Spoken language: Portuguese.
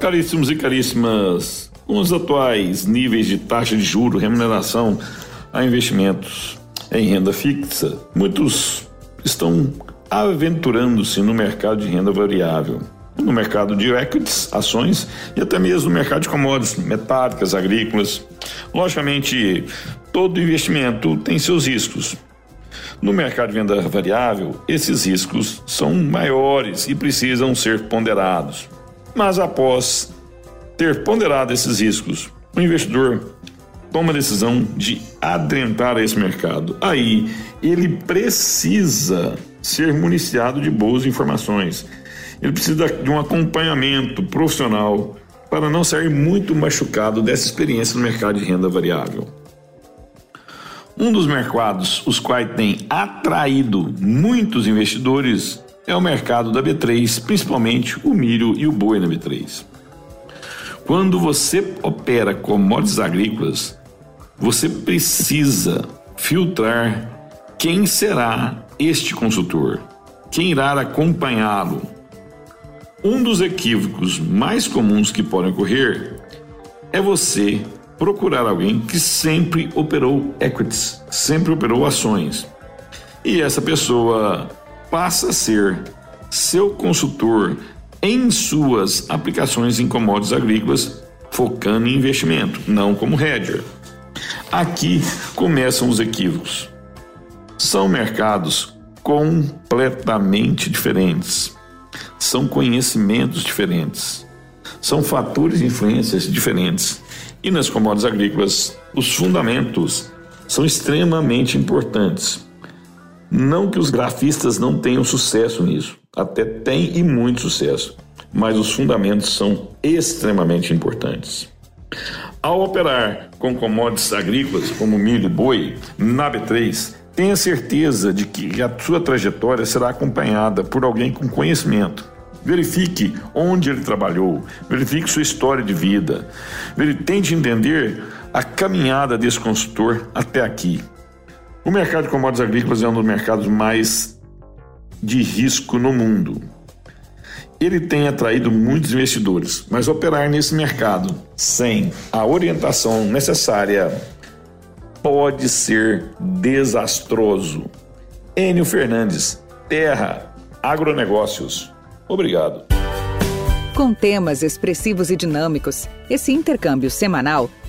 Caríssimos e caríssimas, com os atuais níveis de taxa de juro, remuneração a investimentos em renda fixa, muitos estão aventurando-se no mercado de renda variável, no mercado de equities, ações e até mesmo no mercado de commodities metálicas, agrícolas. Logicamente, todo investimento tem seus riscos. No mercado de renda variável, esses riscos são maiores e precisam ser ponderados. Mas após ter ponderado esses riscos, o investidor toma a decisão de adentrar esse mercado. Aí ele precisa ser municiado de boas informações. Ele precisa de um acompanhamento profissional para não sair muito machucado dessa experiência no mercado de renda variável. Um dos mercados os quais tem atraído muitos investidores é o mercado da B3, principalmente o milho e o boi na B3. Quando você opera commodities agrícolas, você precisa filtrar quem será este consultor, quem irá acompanhá-lo. Um dos equívocos mais comuns que podem ocorrer é você procurar alguém que sempre operou equities, sempre operou ações. E essa pessoa passa a ser seu consultor em suas aplicações em commodities agrícolas, focando em investimento, não como hedger. Aqui começam os equívocos. São mercados completamente diferentes. São conhecimentos diferentes. São fatores e influências diferentes. E nas commodities agrícolas, os fundamentos são extremamente importantes. Não que os grafistas não tenham sucesso nisso, até tem e muito sucesso, mas os fundamentos são extremamente importantes. Ao operar com commodities agrícolas como milho e boi na B3, tenha certeza de que a sua trajetória será acompanhada por alguém com conhecimento. Verifique onde ele trabalhou, verifique sua história de vida, tente entender a caminhada desse consultor até aqui. O mercado de commodities agrícolas é um dos mercados mais de risco no mundo. Ele tem atraído muitos investidores, mas operar nesse mercado sem a orientação necessária pode ser desastroso. Enio Fernandes, Terra, Agronegócios. Obrigado. Com temas expressivos e dinâmicos, esse intercâmbio semanal